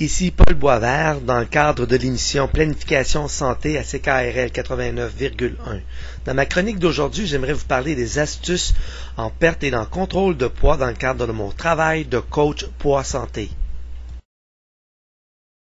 Ici Paul Boisvert dans le cadre de l'émission Planification Santé à CKRL 89,1. Dans ma chronique d'aujourd'hui, j'aimerais vous parler des astuces en perte et en contrôle de poids dans le cadre de mon travail de coach poids santé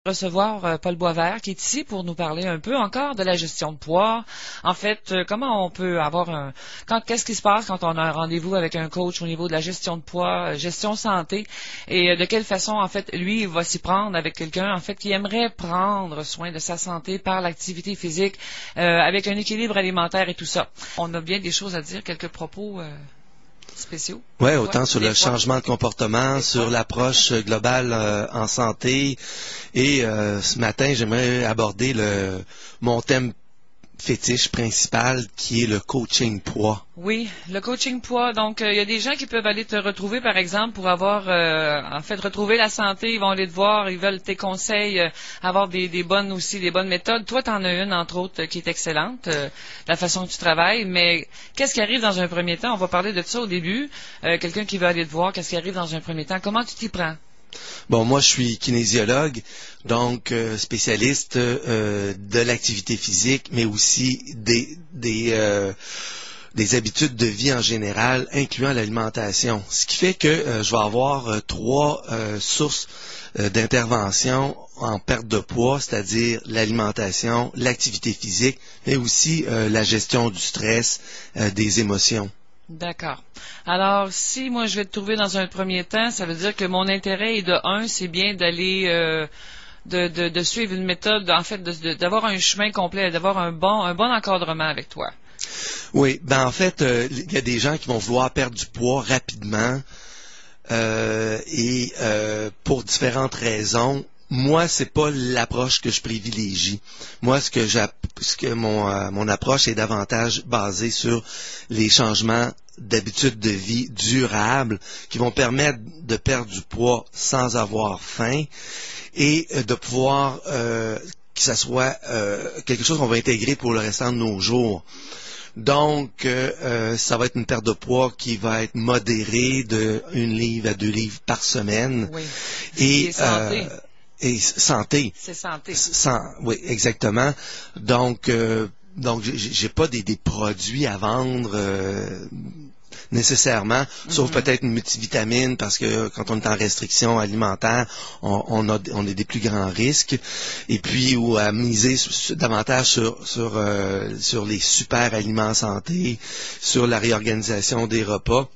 recevoir euh, Paul Boisvert qui est ici pour nous parler un peu encore de la gestion de poids. En fait, euh, comment on peut avoir un quand qu'est-ce qui se passe quand on a un rendez-vous avec un coach au niveau de la gestion de poids, euh, gestion santé et de quelle façon en fait lui va s'y prendre avec quelqu'un en fait qui aimerait prendre soin de sa santé par l'activité physique avec un équilibre alimentaire et tout ça. On a bien des choses à dire, quelques propos spéciaux? Oui, autant sur le changement de comportement, sur l'approche globale euh, en santé. Et euh, ce matin, j'aimerais aborder le, mon thème fétiche principal qui est le coaching poids. Oui, le coaching poids. Donc, euh, il y a des gens qui peuvent aller te retrouver, par exemple, pour avoir, euh, en fait, retrouver la santé. Ils vont aller te voir, ils veulent tes conseils, euh, avoir des, bonnes aussi, des bonnes méthodes. Toi, tu en as une, entre autres, qui est excellente, la façon que tu travailles. Mais qu'est-ce qui arrive dans un premier temps? On va parler de ça au début. Quelqu'un qui veut aller te voir, qu'est-ce qui arrive dans un premier temps? Comment tu t'y prends? Bon, moi, je suis kinésiologue, donc euh, spécialiste euh, de l'activité physique, mais aussi euh, des, habitudes de vie en général, incluant l'alimentation. Ce qui fait que je vais avoir trois sources d'intervention en perte de poids, c'est-à-dire l'alimentation, l'activité physique, mais aussi la gestion du stress, des émotions. D'accord. Alors, si moi je vais te trouver dans un premier temps, ça veut dire que mon intérêt est de un, c'est bien d'aller euh, de, suivre une méthode, en fait, d'avoir un chemin complet, d'avoir un bon, un bon encadrement avec toi. Oui, ben en fait, euh, il y a des gens qui vont vouloir perdre du poids rapidement euh, et pour différentes raisons moi, c'est pas l'approche que je privilégie. Moi, ce que, ce que mon, euh, mon approche est davantage basée sur les changements d'habitudes de vie durables qui vont permettre de perdre du poids sans avoir faim et euh, de pouvoir euh, que ça soit quelque chose qu'on va intégrer pour le restant de nos jours. Donc, ça va être une perte de poids qui va être modérée de une livre à deux livres par semaine. Oui. Et et santé. C'est santé. oui, exactement. Donc, euh, donc j'ai pas des, des, produits à vendre euh, nécessairement, sauf mm-hmm. peut-être une multivitamine parce que quand on est en restriction alimentaire, on, on a on a des plus grands risques. Et puis ou à miser davantage sur sur euh, sur les super aliments santé, sur la réorganisation des repas.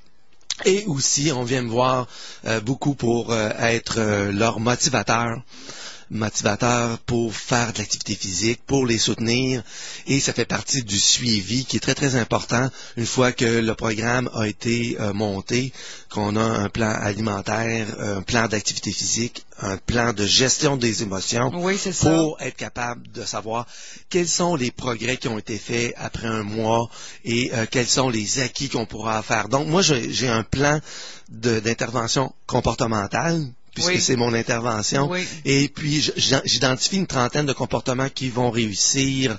Et aussi, on vient me voir euh, beaucoup pour euh, être euh, leur motivateur motivateur pour faire de l'activité physique, pour les soutenir, et ça fait partie du suivi qui est très très important une fois que le programme a été monté, qu'on a un plan alimentaire, un plan d'activité physique, un plan de gestion des émotions pour être capable de savoir quels sont les progrès qui ont été faits après un mois et euh, quels sont les acquis qu'on pourra faire. Donc moi j'ai un plan d'intervention comportementale puisque c'est mon intervention. Et puis, j'identifie une trentaine de comportements qui vont réussir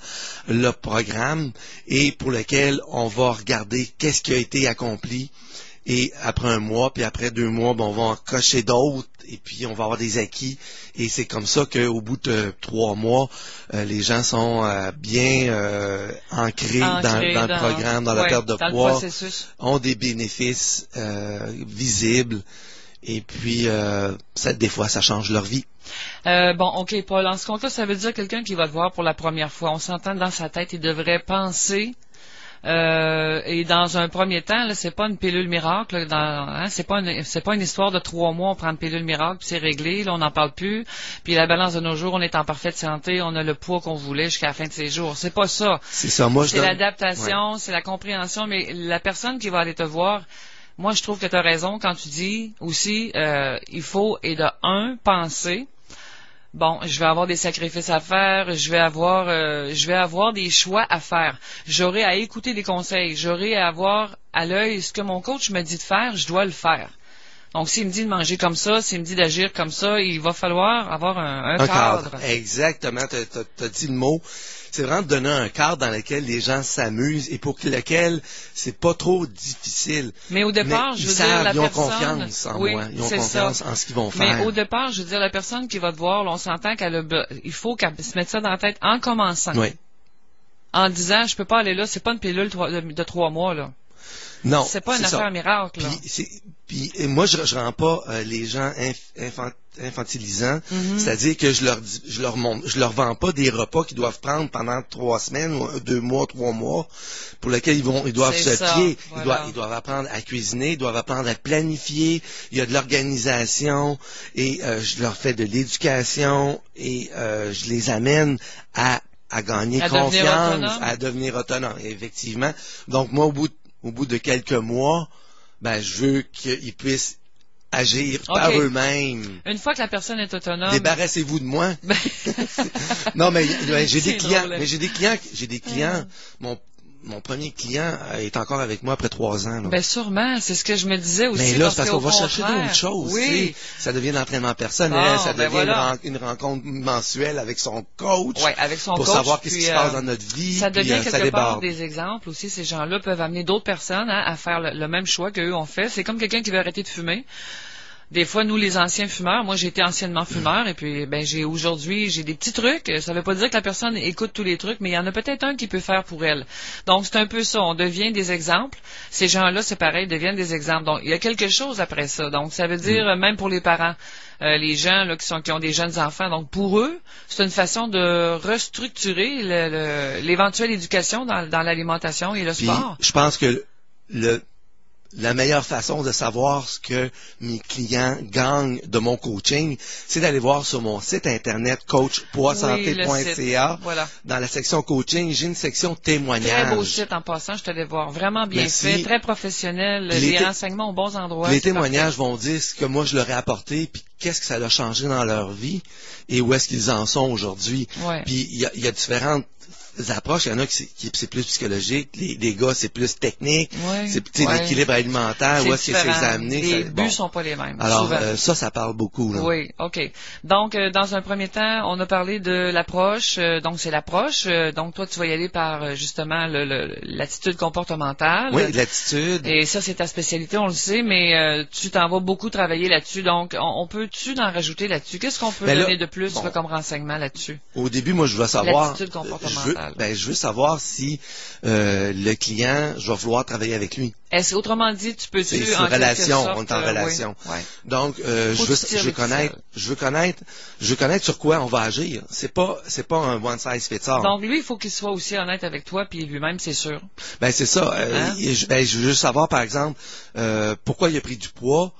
le programme et pour lequel on va regarder qu'est-ce qui a été accompli. Et après un mois, puis après deux mois, on va en cocher d'autres, et puis on va avoir des acquis. Et c'est comme ça qu'au bout de trois mois, euh, les gens sont euh, bien euh, ancrés, dans, le programme, dans la perte de poids, ont des bénéfices visibles, et puis ça, des fois, ça change leur vie. bon, OK, Paul, en ce compte-là, ça veut dire quelqu'un qui va te voir pour la première fois. On s'entend dans sa tête, il devrait penser euh, et dans un premier temps, là, c'est pas une pilule miracle. Dans, hein, c'est pas une, c'est pas une histoire de trois mois, on prend une pilule miracle, puis c'est réglé. Là, on n'en parle plus. Puis la balance de nos jours, on est en parfaite santé, on a le poids qu'on voulait jusqu'à la fin de ses jours. C'est pas ça. C'est ça. Moi, c'est l'adaptation, c'est la compréhension. Mais la personne qui va aller te voir, moi, je trouve que tu as raison quand tu dis aussi, euh, il faut et de un penser bon, je vais avoir des sacrifices à faire, je vais avoir, euh, je vais avoir des choix à faire. J'aurai à écouter des conseils, j'aurai à avoir à l'œil ce que mon coach me dit de faire, je dois le faire. Donc, s'il me dit de manger comme ça, s'il me dit d'agir comme ça, il va falloir avoir un, un Un cadre. cadre. Exactement. Tu as, dit le mot. C'est vraiment de donner un cadre dans lequel les gens s'amusent et pour lequel c'est pas trop difficile. Mais au départ, Mais je veux savent, dire, la ils ont personne... confiance en oui, moi. Ils ont confiance ça. en ce qu'ils vont Mais faire. au départ, je veux dire, la personne qui va te voir, là, on s'entend qu'elle a, il faut qu'elle se mette ça dans la tête en commençant. Oui. En disant, je peux pas aller là, c'est pas une pilule de trois mois, là. Non. c'est pas une ça. affaire miracle, là. Puis, puis, et moi, je, je rends pas euh, les gens inf- infan- infantilisants, Mhm. c'est-à-dire que je leur je leur montre, je leur vends pas des repas qu'ils doivent prendre pendant trois semaines, ou deux mois, trois mois, pour lesquels ils vont, ils doivent se ça, fier. voilà. Ils doivent, ils doivent apprendre à cuisiner, ils doivent apprendre à planifier. Il y a de l'organisation et euh, je leur fais de l'éducation et euh, je les amène à à gagner À confiance, à devenir autonome, effectivement. Donc moi, au bout de, au bout de quelques mois, ben je veux qu'ils puissent agir par eux-mêmes. Une fois que la personne est autonome, Débarrassez-vous de moi. ben, Non, mais ouais, j'ai C'est des clients, hein. j'ai des clients, j'ai des clients. Mon mon premier client euh, est encore avec moi après trois ans. là. ben sûrement, c'est ce que je me disais aussi. mais là, c'est parce qu'au qu'on va chercher d'autres choses. Oui. Ça devient de l'entraînement personnel, ça ben devient voilà. une, ren- une rencontre mensuelle avec son coach Ouais, avec son pour coach, savoir qu'est-ce qui puis, se passe euh, dans notre vie. Ça puis, devient euh, ça quelque part déborde. des exemples aussi. Ces gens-là peuvent amener d'autres personnes hein, à faire le, le même choix qu'eux ont fait. C'est comme quelqu'un qui veut arrêter de fumer. Des fois, nous, les anciens fumeurs, moi, j'ai été anciennement fumeur, et puis, ben, j'ai aujourd'hui, j'ai des petits trucs. Ça veut pas dire que la personne écoute tous les trucs, mais il y en a peut-être un qui peut faire pour elle. Donc, c'est un peu ça. On devient des exemples. Ces gens-là, c'est pareil, deviennent des exemples. Donc, il y a quelque chose après ça. Donc, ça veut dire, euh, même pour les parents, euh, les gens là, qui, sont, qui ont des jeunes enfants. Donc, pour eux, c'est une façon de restructurer le- le- l'éventuelle éducation dans, dans l'alimentation et le Puis, sport. je pense que le, la meilleure façon de savoir ce que mes clients gagnent de mon coaching, c'est d'aller voir sur mon site internet coachpoisanté.ca. Voilà. Dans la section coaching, j'ai une section témoignages. Très beau site en passant, je te l'ai voir. Vraiment bien Merci. fait, très professionnel, les, les renseignements aux bons endroits. les témoignages vont dire ce que moi je leur ai apporté, puis qu'est-ce que ça a changé dans leur vie et où est-ce qu'ils en sont aujourd'hui. Ouais. Puis il y a, il y a différentes approches. Il y en a qui c'est, plus psychologique, les, les gars c'est plus technique, c'est l'équilibre alimentaire, où est-ce que c'est amené. Les ça- buts bon. sont pas les mêmes. Alors euh, ça, ça parle beaucoup. Là. Oui, OK. Donc, euh, dans un premier temps, on a parlé de l'approche. euh, donc, c'est l'approche. donc, toi, tu vas y aller par, justement, l'attitude comportementale. Oui, l'attitude. Et ça, c'est ta spécialité, on le sait, mais tu t'en vas beaucoup travailler là-dessus. Donc, on, on peut-tu en rajouter là-dessus? Qu'est-ce qu'on peut Ben là, donner de plus bon. comme renseignement là-dessus? Au début, moi, je veux savoir. L'attitude comportementale. Je veux, ben, je veux savoir si euh, le client, je vais vouloir travailler avec lui. Est-ce autrement dit, tu peux-tu C'est en relation, sorte, on est en euh, relation. oui, ouais. Donc, euh, je veux, je veux connaître, je veux connaître, je veux connaître sur quoi on va agir. C'est pas, c'est pas un one size fits all. Donc, lui, il faut qu'il soit aussi honnête avec toi, puis lui-même, c'est sûr. Ben c'est ça. Euh, Hein? ben, je veux juste savoir, par exemple, euh, pourquoi il a pris du poids,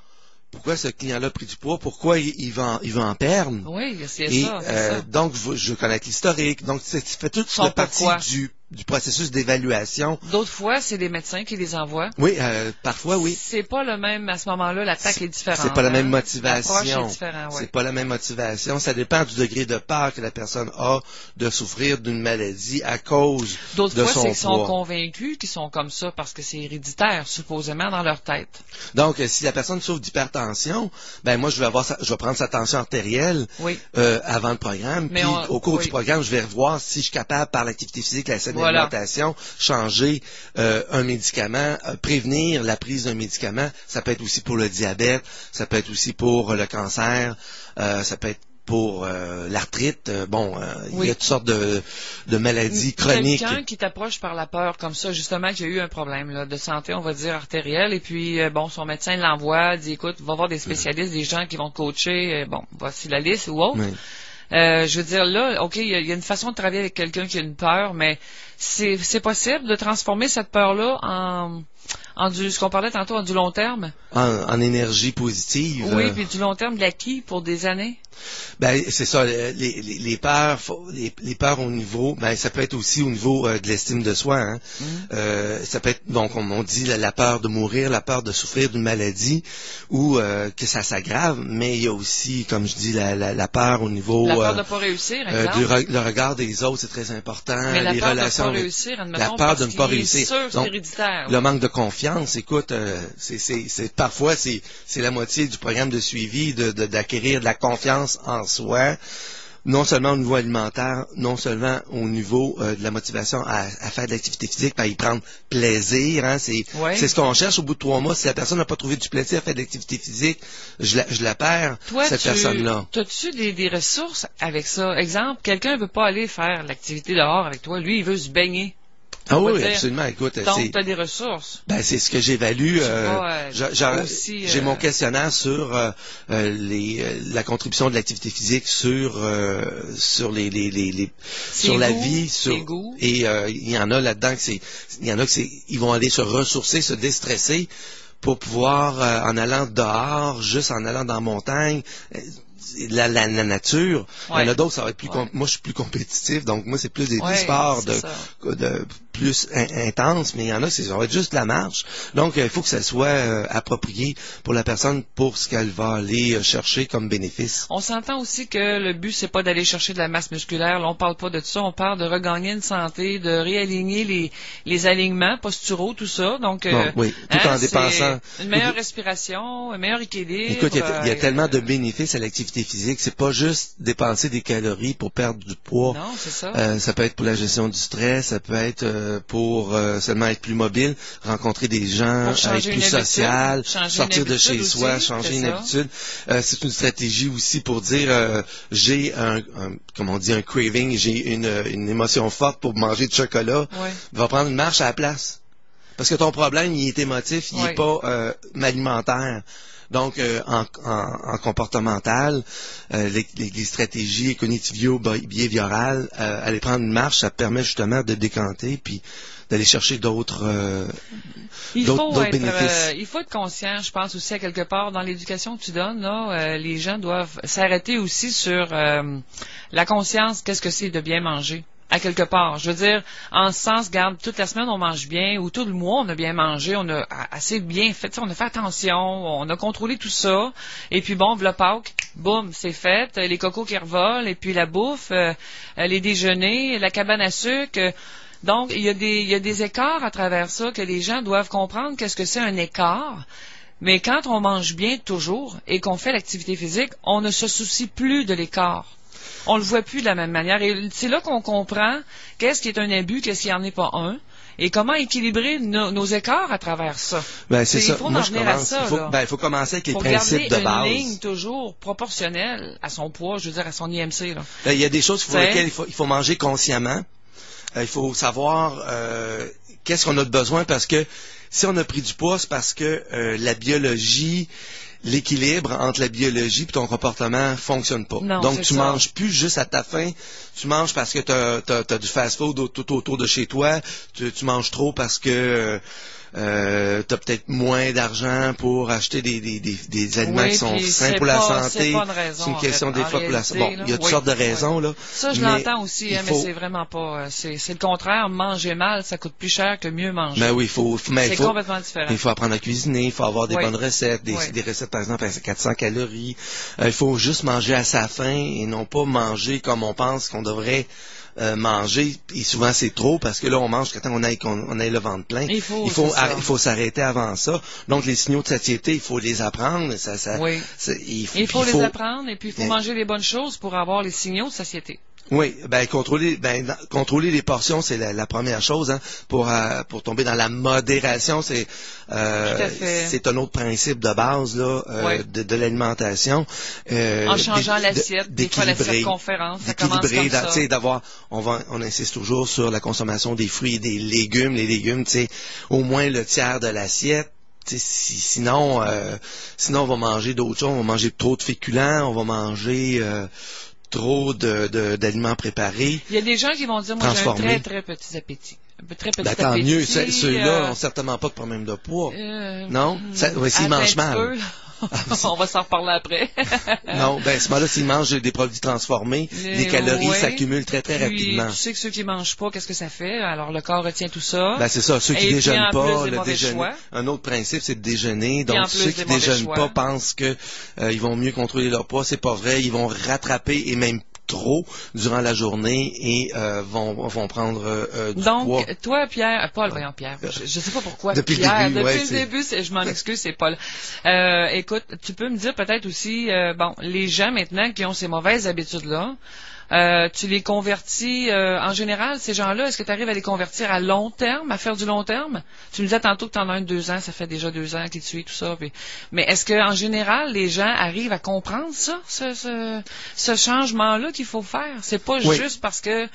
pourquoi ce client-là a pris du poids, pourquoi il, il va, en, il va en perdre? Oui, c'est ça, euh, ça. donc, je, connaître l'historique. Donc, c'est- tu fais toute la partie du, du processus d'évaluation. D'autres fois, c'est des médecins qui les envoient. Oui, euh, parfois, oui. C'est pas le même, à ce moment-là, l'attaque est différente. C'est pas la même hein? motivation. L'approche est différente, ouais. C'est pas la même motivation. Ça dépend du degré de peur que la personne a de souffrir d'une maladie à cause D'autres de fois, son c'est qu'ils sont poids. convaincus qu'ils sont comme ça parce que c'est héréditaire, supposément, dans leur tête. Donc, euh, si la personne souffre d'hypertension, ben moi, je vais avoir, sa- je vais prendre sa tension artérielle Oui. euh, avant le programme. Mais puis, on- au cours oui. du programme, je vais revoir si je suis capable, par l'activité physique, la saine Voilà. alimentation, changer euh, un médicament, euh, prévenir la prise d'un médicament. Ça peut être aussi pour le diabète, ça peut être aussi pour euh, le cancer, euh, ça peut être pour euh, l'arthrite. Euh, bon, euh, il y a toutes sortes de, de maladies chroniques. Quelqu'un qui t'approche par la peur comme ça, justement, qui a eu un problème là, de santé, on va dire, artériel, et puis, bon, son médecin l'envoie, dit, écoute, va voir des spécialistes, des gens qui vont te coacher, bon, voici la liste ou autre. Oui. Euh, je veux dire, là, OK, il y, y a une façon de travailler avec quelqu'un qui a une peur, mais c'est possible de transformer cette peur-là en, en du, ce qu'on parlait tantôt, en du long terme? En, en énergie positive. Oui, euh, puis du long terme de l'acquis pour des années. Ben, c'est ça, les, les, les peurs, les, les peurs au niveau, ben, ça peut être aussi au niveau euh, de l'estime de soi. Hein. Mhm. Euh, ça peut être, donc, on, on dit la, la peur de mourir, la peur de souffrir d'une maladie ou que ça s'aggrave, mais il y a aussi, comme je dis, la, la, la peur au niveau La peur de ne pas réussir, du re- le regard des autres, c'est très important. mais la les peur relations de ne pas réussir, la peur parce de ne pas réussir. sûr Donc, héréditaire. le manque de confiance, écoute, euh, c'est, parfois c'est, la moitié du programme de suivi de, de- d'acquérir de la confiance en soi, non seulement au niveau alimentaire, non seulement au niveau euh, de la motivation à, à faire de l'activité physique, à y prendre plaisir. Hein, c'est, Ouais. ce qu'on cherche au bout de trois mois. Si la personne n'a pas trouvé du plaisir à faire de l'activité physique, je la, je la perds, Toi, cette tu, personne-là. As-tu des, des ressources avec ça? Exemple, quelqu'un veut pas aller faire l'activité dehors avec toi. Lui, il veut se baigner. Ah oui, dire. absolument. Écoute, Donc, c'est, tu as des ressources. Ben, c'est ce que j'évalue. Euh, euh, J'ai euh, mon questionnaire sur euh, euh, les, euh, la contribution de l'activité physique sur euh, sur les, les, les, la vie, sur goûts. et euh, il y en a là-dedans que c'est il y en a que ils vont aller se ressourcer, se déstresser pour pouvoir euh, en allant dehors, juste en allant dans la montagne. euh, La, la, la nature. Il y en a d'autres, ça va être plus. Ouais. Moi, je suis plus compétitif, donc moi, c'est plus des, Ouais, sports de plus in- intense, mais il y en a, c'est ça va être juste la marche. Donc, euh, il faut que ça soit euh, approprié pour la personne pour ce qu'elle va aller euh, chercher comme bénéfice. On s'entend aussi que le but, c'est pas d'aller chercher de la masse musculaire. Là, on parle pas de ça. On parle de regagner une santé, de réaligner les, les alignements posturaux, tout ça. Donc, euh, Bon, oui, tout en c'est dépensant. Une meilleure respiration, un meilleur équilibre. Écoute, il y a, il y a tellement de bénéfices à l'activité physique. C'est pas juste dépenser des calories pour perdre du poids. Non, c'est ça. Ça peut être pour la gestion du stress, ça peut être euh, pour euh, seulement être plus mobile, rencontrer des gens, être plus social, sortir de chez soi, changer une ça. habitude. Euh, c'est une stratégie aussi pour dire j'ai un, on dit un craving, j'ai une, une émotion forte pour manger de chocolat. Ouais. Va prendre une marche à la place. Parce que ton problème, il est émotif, il Ouais. n'est pas euh, alimentaire. Donc, euh, en, en- en comportemental, euh, les, les- stratégies cognitivo-behaviorales, euh, aller prendre une marche, ça permet justement de décanter, puis d'aller chercher d'autres... euh, Il faut, être, bénéfices. il faut être conscient, je pense aussi à quelque part dans l'éducation que tu donnes, là, euh, les gens doivent s'arrêter aussi sur euh, la conscience, qu'est-ce que c'est de bien manger. À quelque part. Je veux dire, en ce sens, garde, toute la semaine on mange bien, ou tout le mois on a bien mangé, on a assez bien fait, on a fait attention, on a contrôlé tout ça, et puis bon, le Pâques, boum, c'est fait, les cocos qui revolent, et puis la bouffe, euh, les déjeuners, la cabane à sucre, donc, il y, a des, il y a des écarts à travers ça que les gens doivent comprendre qu'est-ce que c'est un écart. Mais quand on mange bien toujours et qu'on fait l'activité physique, on ne se soucie plus de l'écart. On le voit plus de la même manière. Et c'est là qu'on comprend qu'est-ce qui est un abus, qu'est-ce qui n'en est pas un, et comment équilibrer nos, nos écarts à travers ça. ben, c'est ça. il faut Moi, en je venir à commence. ça, il, faut, là. ben, il faut commencer avec les principes de une base. ligne toujours proportionnelle à son poids, je veux dire à son IMC. Là. Ben, il y a des choses pour lesquelles il faut, il faut manger consciemment. Euh, il faut savoir euh, qu'est-ce qu'on a de besoin parce que si on a pris du poids, c'est parce que euh, la biologie, l'équilibre entre la biologie et ton comportement fonctionne pas. Non, Donc tu manges plus juste à ta faim, tu manges parce que tu as, du fast-food tout autour de chez toi, tu, tu manges trop parce que euh, tu as peut-être moins d'argent pour acheter des, des, des, des aliments Oui, qui sont sains pour la santé. c'est une en question fait, des en fois pour la réalité, Bon, il y a toutes Oui, sortes de oui. raisons, là. Ça, je l'entends aussi, hein, faut- mais c'est vraiment pas. euh, C'est le contraire. Manger mal, ça coûte plus cher que mieux manger. Ben oui, il faut, mais c'est il faut, complètement différent. il faut apprendre à cuisiner, il faut avoir des bonnes recettes, des recettes par exemple à 400 calories. Euh, il faut juste manger à sa faim et non pas manger comme on pense qu'on devrait euh, manger. Et souvent c'est trop parce que là on mange quand on qu'on on ait le ventre plein. Il faut, il faut, il s'arrêter avant ça. Donc les signaux de satiété, il faut les apprendre. Ça, ça, Oui. il faut, Il faut les apprendre et puis il faut manger les bonnes choses pour avoir les signaux de satiété. Oui, ben contrôler, ben contrôler les portions, c'est la, la première chose. Hein, pour euh, pour tomber dans la modération, c'est euh, c'est un autre principe de base là euh, Oui. de, de l'alimentation. Euh, en changeant l'assiette, de- des fois la circonférence, ça commence comme ça. d'avoir, on va, on insiste toujours sur la consommation des fruits et des légumes. Les légumes, tu sais, au moins le tiers de l'assiette. Si- sinon, euh, sinon on va manger d'autres choses. On va manger trop de féculents, on va manger euh, trop de- de- d'aliments préparés. Il y a des gens qui vont dire, moi j'ai un très très petit appétit. Très petit Ben, tant appétit. mieux. Ce- Ceux-là euh, n'ont certainement pas de problème de poids. euh, Non? Ça- ouais, s'ils mangent mal. peu. On va s'en reparler après. non, ben, à ce moment-là, s'ils mangent des produits transformés, Les- les calories ouais. s'accumulent très, très Puis, rapidement. Tu sais que ceux qui mangent pas, qu'est-ce que ça fait? Alors, le corps retient tout ça. Ben, c'est ça. Ceux qui déjeunent en pas, le déjeuner. choix. Un autre principe, c'est de déjeuner. Donc, plus, ceux qui déjeunent choix. pas pensent que euh, ils vont mieux contrôler leur poids. C'est pas vrai. Ils vont rattraper et même trop durant la journée et euh, vont, vont prendre euh, du Donc, poids. toi, Pierre, euh, Paul, voyons, Pierre, je, je sais pas pourquoi. Depuis le Pierre, début, depuis ouais, le début, je m'en excuse, c'est Paul. Euh, écoute, tu peux me dire peut-être aussi, euh, bon, les gens maintenant qui ont ces mauvaises habitudes-là, euh, tu les convertis, euh, en général, ces gens-là, est-ce que tu arrives à les convertir à long terme, à faire du long terme? Tu me disais tantôt que tu en as un de deux ans, ça fait déjà deux ans qu'ils te suivent, tout ça. puis- mais est-ce que en général, les gens arrivent à comprendre ça, ce, ce, ce changement-là qu'il faut faire? C'est pas Oui. juste parce que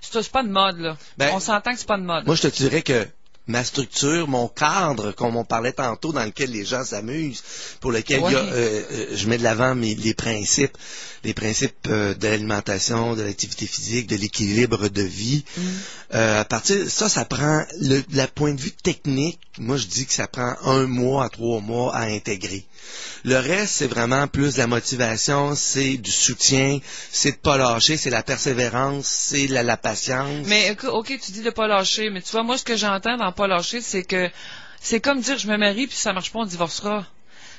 c'est c'est pas de mode, là. Ben, On s'entend que c'est pas de mode. Moi, je te dirais que ma structure, mon cadre, comme on parlait tantôt, dans lequel les gens s'amusent, pour lequel il y a, euh, euh, je mets de l'avant mes, les principes, les principes euh, de l'alimentation, de l'activité physique, de l'équilibre de vie. Mm. Euh, à partir ça, ça prend le, la point de vue technique. Moi, je dis que ça prend un mois à trois mois à intégrer. Le reste, c'est vraiment plus de la motivation, c'est du soutien, c'est de pas lâcher, c'est la persévérance, c'est la, la patience. Mais ok, tu dis de pas lâcher, mais tu vois, moi, ce que j'entends dans pas lâcher, c'est que c'est comme dire je me marie puis ça marche pas, on divorcera.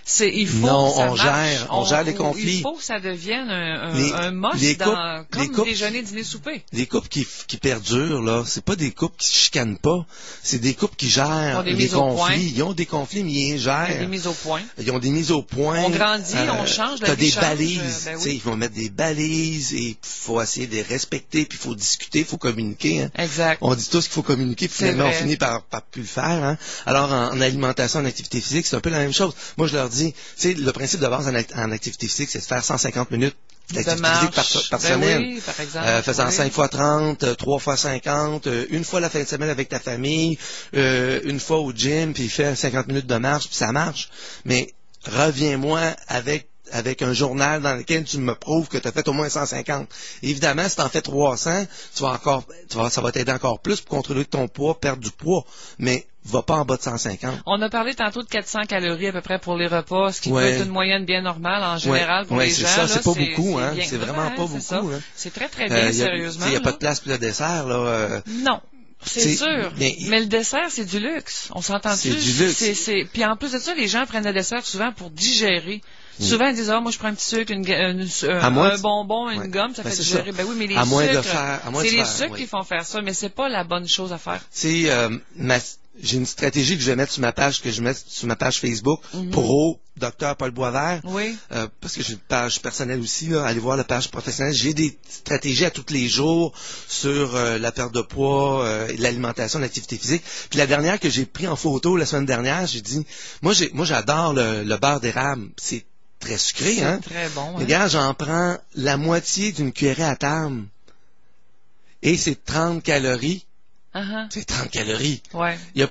C'est il faut Non, que ça on marche. gère, on gère les conflits. Il faut que ça devienne un, un, Les- un must les dans, comme les couples- déjeuner, dîner, souper. Les couples qui, qui perdurent, là, c'est pas des couples qui se chicanent pas. C'est des couples qui Ils ont gèrent les conflits. Ils ont des conflits, mais ils les Il y a gèrent. des mises au point. Ils ont des mises au point. On grandit, on change, la T'as des change, balises. euh, ben oui. Ils vont mettre des balises et il faut essayer de les respecter, puis il faut discuter, il faut communiquer. hein. Exact. On dit tous qu'il faut communiquer, puis finalement on finit par, par plus le faire. Hein. Alors en, en alimentation, en activité physique, c'est un peu la même chose. Moi, je leur dis, tu le principe de base en, act- en activité physique, c'est de faire 150 minutes d'activité physique par, Ben semaine. oui, par exemple. Euh, faisant Oui. 5 fois 30, euh, 3 fois 50, euh, une fois la fin de semaine avec ta famille, euh, une fois au gym, puis fais 50 minutes de marche, puis ça marche. Mais reviens-moi avec avec un journal dans lequel tu me prouves que tu as fait au moins 150. Évidemment, si tu en fais 300, tu vas encore, tu vas, ça va t'aider encore plus pour contrôler ton poids, perdre du poids. Mais va pas en bas de 150. On a parlé tantôt de 400 calories à peu près pour les repas, ce qui Ouais. peut être une moyenne bien normale en général pour ouais, les c'est gens. ça, là, c'est pas beaucoup, hein. C'est vraiment pas c'est beaucoup, ça. C'est très très Euh, bien, sérieusement. Il n'y a pas de place pour le dessert, là. euh, Non. C'est C'est- sûr. mais- Mais, le dessert, c'est du luxe. On s'entend-tu? C'est du luxe. C'est- c'est- Puis en plus de ça, les gens prennent le dessert souvent pour digérer. Souvent, ils disent, ah, moi, je prends un petit sucre, une, un, bonbon, une Ouais. gomme, ça Ben, fait digérer. Ben oui, mais les À sucres, c'est les faire, sucres oui. qui font faire ça, mais c'est pas la bonne chose à faire. C'est euh, ma- j'ai une stratégie que je vais mettre sur ma page que je mets sur ma page Facebook Mhm. pro Docteur Paul Boisvert Oui. euh, parce que j'ai une page personnelle aussi là, allez voir la page professionnelle j'ai des stratégies à tous les jours sur euh, la perte de poids euh, l'alimentation l'activité physique puis la dernière que j'ai pris en photo la semaine dernière j'ai dit moi j'ai moi j'adore le, le beurre d'érable c'est très sucré hein? très bon. les hein? gars, j'en prends la moitié d'une cuillerée à table. Et c'est 30 calories. Ah, ah. C'est 30 calories. Ouais. Il y a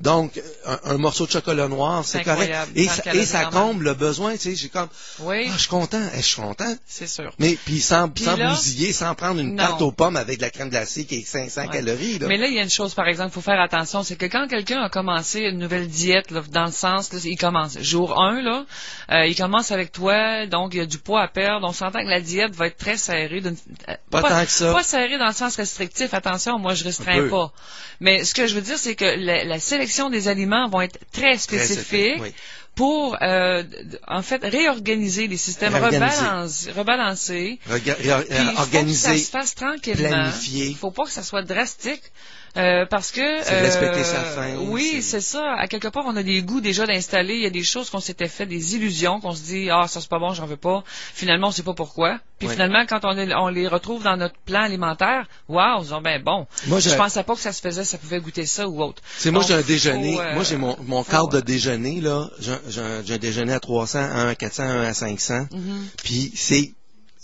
donc un, un morceau de chocolat noir, c'est correct. Et 30 ça, et comble le besoin, tu sais, j'ai comme Oui, ah, je suis content, eh, je suis content. c'est sûr. Mais puis sans, Puis sans là- bousiller, sans prendre une Non. tarte aux pommes avec de la crème glacée qui est 500 Ouais. calories là. Mais là, il y a une chose, par exemple, faut faire attention, c'est que quand quelqu'un a commencé une nouvelle diète, là, dans le sens, là, il commence jour 1, là, euh, il commence avec toi, donc il y a du poids à perdre. On s'entend que la diète va être très serrée. euh, Pas tant que ça. Pas serrée dans le sens restrictif, attention, moi je Un restreins pas. Mais ce que je veux dire, c'est que la, la sélection des aliments vont être très spécifiques oui. pour, euh, en fait, réorganiser les systèmes, Réorganiser. rebalance- rebalancer. Rega- Puis, euh, il faut que ça organiser. se fasse tranquillement. planifier. Il faut pas que ça soit drastique. Euh, parce que C'est respecter sa faim, Oui, c'est- ça. À quelque part, on a des goûts déjà d'installer. Il y a des choses qu'on s'était fait, des illusions qu'on se dit ah ça c'est pas bon, j'en veux pas. Finalement, on sait pas pourquoi. Puis Oui. finalement, quand on, est- on les retrouve dans notre plan alimentaire, waouh, ils ont ben bon. Moi, je j'ai- pensais pas que ça se faisait, ça pouvait goûter ça ou autre. C'est moi j'ai un faut, déjeuner. euh, moi j'ai mon, mon faut, cadre de euh, déjeuner là. J'ai un- déjeuner à 300, un à 400, un à 500. mhm. Puis c'est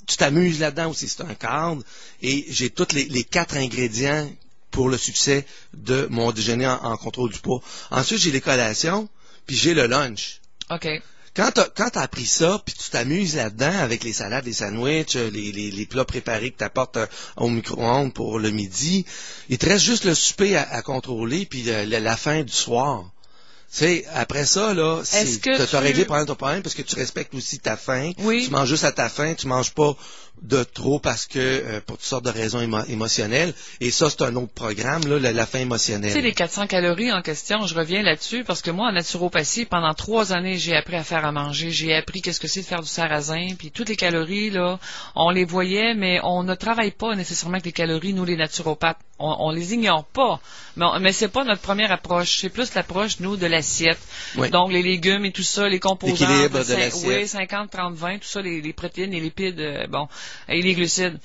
tu t'amuses là-dedans aussi, c'est un cadre et j'ai tous les, les quatre ingrédients pour le succès de mon déjeuner en, en contrôle du poids. Ensuite, j'ai les collations, puis j'ai le lunch. OK. Quand t'as, quand t'as appris ça, puis tu t'amuses là-dedans avec les salades, les sandwichs, euh, les, les, les plats préparés que t'apportes euh, au micro-ondes pour le midi, il te reste juste le souper à, à contrôler, puis la, la fin du soir. sais, après ça, là, Est-ce que tu as tu- réglé pendant ton problème parce que tu respectes aussi ta faim. Oui. Tu manges juste à ta faim, tu manges pas de trop parce que euh, pour toutes sortes de raisons émo- émotionnelles. Et ça, c'est un autre programme, là, la, la faim émotionnelle. Tu sais, les 400 calories en question, je reviens là-dessus parce que moi, en naturopathie, pendant trois années, j'ai appris à faire à manger. J'ai appris qu'est-ce que c'est de faire du sarrasin. Puis toutes les calories, là, on les voyait, mais on ne travaille pas nécessairement avec les calories, nous, les naturopathes. On, on les ignore pas. Mais, on- mais c'est pas notre première approche. C'est plus l'approche, nous, de l'assiette. Oui. Donc, les légumes et tout ça, les composants. L'équilibre de l'assiette. Oui, 50, 30, 20, tout ça, les, les protéines, les lipides, euh, bon, et les glucides.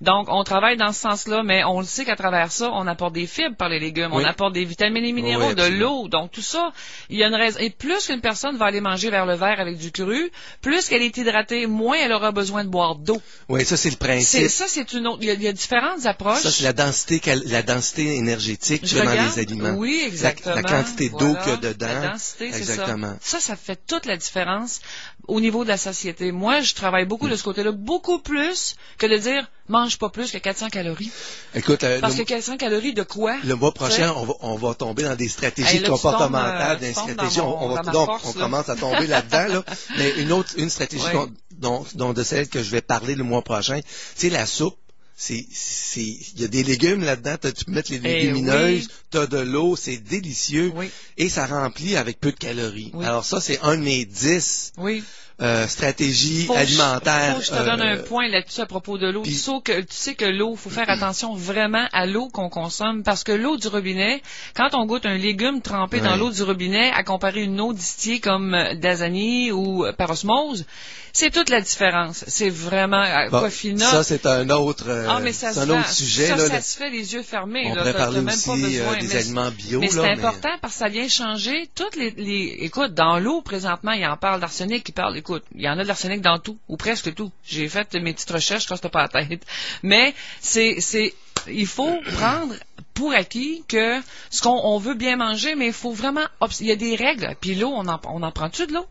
Donc, on travaille dans ce sens-là, mais on le sait qu'à travers ça, on apporte des fibres par les légumes, Oui. on apporte des vitamines et minéraux, Oui, de l'eau. Donc, tout ça, il y a une raison. Et plus qu'une personne va aller manger vers le verre avec du cru, plus qu'elle est hydratée, moins elle aura besoin de boire d'eau. Oui, ça, c'est le principe. ça, c'est une autre. Il y a, il y a différentes approches. Ça, c'est la densité, cal- la densité énergétique Je dans regarde. les aliments. Oui, La- exactement. La, quantité d'eau Voilà. qu'il y a dedans. La densité, c'est ça. Exactement. Ça, ça fait toute la différence au niveau de la satiété. Moi, je travaille beaucoup de ce côté-là, beaucoup plus que de dire mange pas plus que 400 calories. Écoute, euh, Parce le, que 400 calories de quoi? le mois prochain, on va, on va tomber dans des stratégies Hey, là, tu comportementales, euh, des stratégies. on, va donc, force, on là. commence à tomber là-dedans, là. Mais une autre, une stratégie Ouais. dont, dont de celle que je vais parler le mois prochain, c'est la soupe. C'est, c'est, il y a des légumes là-dedans, t'as- tu peux mettre les Eh légumineuses, oui. t'as de l'eau, c'est délicieux. Oui. Et ça remplit avec peu de calories. Oui. Alors ça, c'est un de mes dix Oui. Euh, stratégies Faut alimentaires. Faut que je te donne euh, un point là-dessus à propos de l'eau. Tu, puis- sais que, tu sais que l'eau, faut faire attention vraiment à l'eau qu'on consomme parce que l'eau du robinet, quand on goûte un légume trempé dans l'eau du robinet à comparer une eau distillée comme euh, Dasani ou euh, par osmose, c'est toute la différence. C'est vraiment euh, bon, Aquafina. ça, c'est un autre, euh, ah, mais ça un autre fait- sujet. Ça, là, ça se fait les yeux fermés. on là. pourrait parler même aussi pas besoin. des Mais- aliments bio. mais c'est important parce que ça vient changer toutes les, les- écoute dans l'eau présentement il en parle d'arsenic il parle écoute il y en a de l'arsenic dans tout ou presque tout. J'ai fait mes petites recherches quand c'était pas à la tête. Mais c'est c'est il faut prendre pour acquis que ce qu'on on veut bien manger mais il faut vraiment il y a des règles. Puis l'eau on en on en prend tu de l'eau?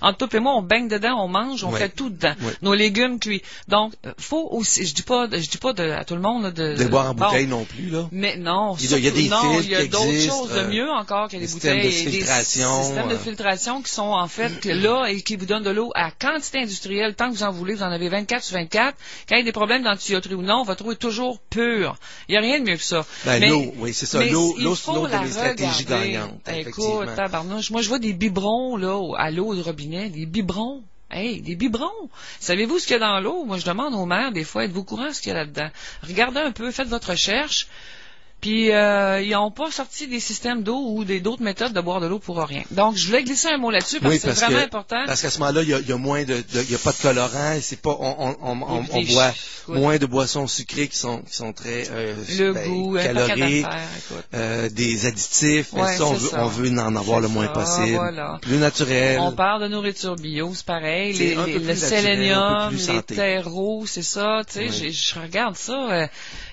Entre toi et moi, on baigne dedans, on mange, on Ouais. fait tout dedans. Ouais. Nos légumes cuits. Donc, euh, faut aussi, je dis pas, je dis pas de- à tout le monde là, de, de boire en bouteille non plus, là. mais non, Il y a- y a des non, il y a d'autres choses de euh, mieux encore que les de bouteilles. et filtration, Des systèmes de euh. filtration qui sont en fait là et qui vous donnent de l'eau à quantité industrielle. Tant que vous en voulez, vous en avez 24 sur 24. Quand il y a des problèmes dans tuyauterie ou non, votre eau est toujours pure. Il n'y a rien de mieux que ça. Ben, l'eau, oui, c'est ça. L'eau, l'eau, c'est la de mes stratégies regarder. gagnantes. Écoute, tabarnouche, moi je vois des biberons là à l'eau du robinet, des biberons. Hey, des biberons. Savez-vous ce qu'il y a dans l'eau? Moi, je demande aux mères, des fois, êtes-vous courant ce qu'il y a là-dedans? Regardez un peu, faites votre recherche. Puis, euh, ils n'ont pas sorti des systèmes d'eau ou des d'autres méthodes de boire de l'eau pour rien. Donc, je voulais glisser un mot là-dessus parce Oui, que c'est vraiment que- important. Parce qu'à ce moment-là, il y a, il y a moins de, il y a pas de colorant, c'est pas, on, on, boit moins de boissons sucrées qui sont, qui sont très, euh, Le ben, goût, paquet caloriques, euh, des additifs, Ouais, ça, on veut, ça. on veut en avoir le moins ça, possible. voilà. Plus naturel. On parle de nourriture bio, c'est pareil. Les, les- le naturel, sélénium, les terreaux, c'est ça. Tu sais, Oui. je regarde ça. euh,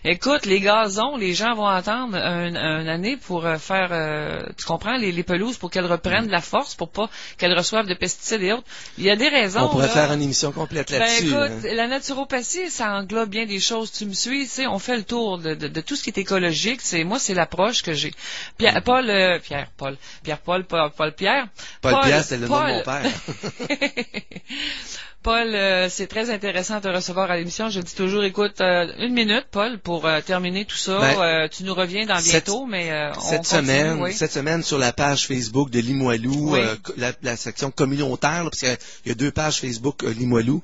écoute, les gazons, les gens vont attendre un, un année pour euh, faire, euh, tu comprends, les, les pelouses pour qu'elles reprennent de la force, pour pas qu'elles reçoivent de pesticides et autres. Il y a des raisons. on pourrait là. faire une émission complète Ben là-dessus. écoute, hein. la naturopathie, ça englobe bien des choses. Tu me suis, tu sais, on fait le tour de, de, de tout ce qui est écologique. C'est moi, c'est l'approche que j'ai. Pierre, Paul, euh, Pierre, Paul, Pierre, Paul, Paul, Paul Pierre. Paul Pierre, c'est le nom de mon père. Paul, euh, c'est très intéressant de te recevoir à l'émission. Je dis toujours, écoute, euh, une minute, Paul, pour euh, terminer tout ça. Ben, Euh, tu nous reviens dans cette- bientôt, mais euh, on cette continue, semaine, oui. cette semaine sur la page Facebook de Limoilou, Oui. euh, la, la section communautaire, là, parce qu'il y a- il y a deux pages Facebook Limoilou,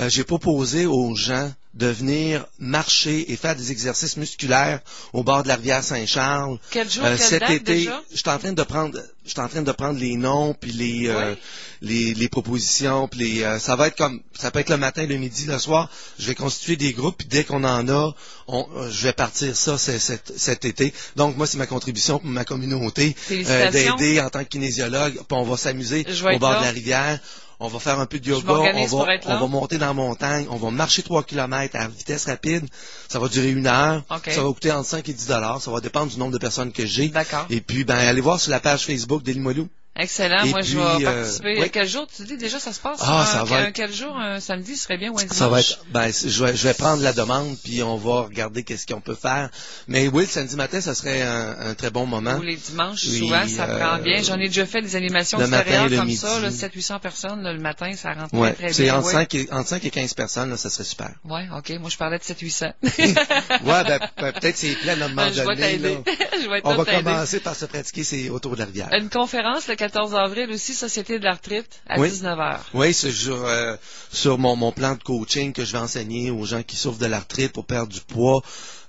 euh, j'ai proposé aux gens de venir marcher et faire des exercices musculaires au bord de la rivière Saint-Charles. Quel jour, Euh, quelle cet date été, déjà? je suis en train de prendre, je suis en train de prendre les noms puis les, euh, Oui. les, les propositions puis les, euh, ça va être comme, ça peut être le matin, le midi, le soir. Je vais constituer des groupes puis dès qu'on en a, on, euh, je vais partir ça c'est- cet, cet été. Donc moi c'est ma contribution pour ma communauté euh, d'aider en tant que kinésiologue. Puis on va s'amuser au bord là. de la rivière. On va faire un peu de yoga, on va, on va monter dans la montagne, on va marcher 3 km à vitesse rapide. Ça va durer une heure. Ça va coûter entre 5 et 10 dollars. Ça va dépendre du nombre de personnes que j'ai. D'accord. Et puis, ben, allez voir sur la page Facebook de Limoilou. Excellent. Et Moi, je puis, vais euh, participer. oui. Quel jour, tu dis? Déjà, ça se passe? Ah, Un- ça va quel, être- quel jour? Un samedi serait bien ou un dimanche? Ça va être, ben, je vais, je vais prendre la demande puis on va regarder qu'est-ce qu'on peut faire. Mais oui, le samedi matin, ça serait un, un très bon moment. Ou les dimanches, souvent, ça euh, prend bien. J'en ai déjà fait des animations le matin le comme midi. ça, là, 700-800 personnes là, le matin, ça rentre Ouais, très, très c'est bien. entre, ouais. 5 et, entre 5 et 15 personnes, là, ça serait super. Ouais, ok. Moi, je parlais de 700-800. ouais, ben, ben, peut-être c'est plein à un moment je vais là. je On va commencer par se pratiquer c'est autour de la rivière. Une conférence le 14 avril aussi, Société de l'arthrite, à Oui. 19h. Oui, c'est sur, euh, sur mon, mon plan de coaching que je vais enseigner aux gens qui souffrent de l'arthrite pour perdre du poids.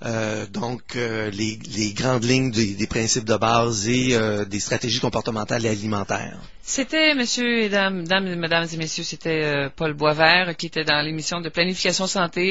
Euh, donc, euh, les, les grandes lignes des, des principes de base et des stratégies comportementales et alimentaires. C'était, monsieur et dames, dames, mesdames et messieurs, c'était Paul Boisvert qui était dans l'émission de planification santé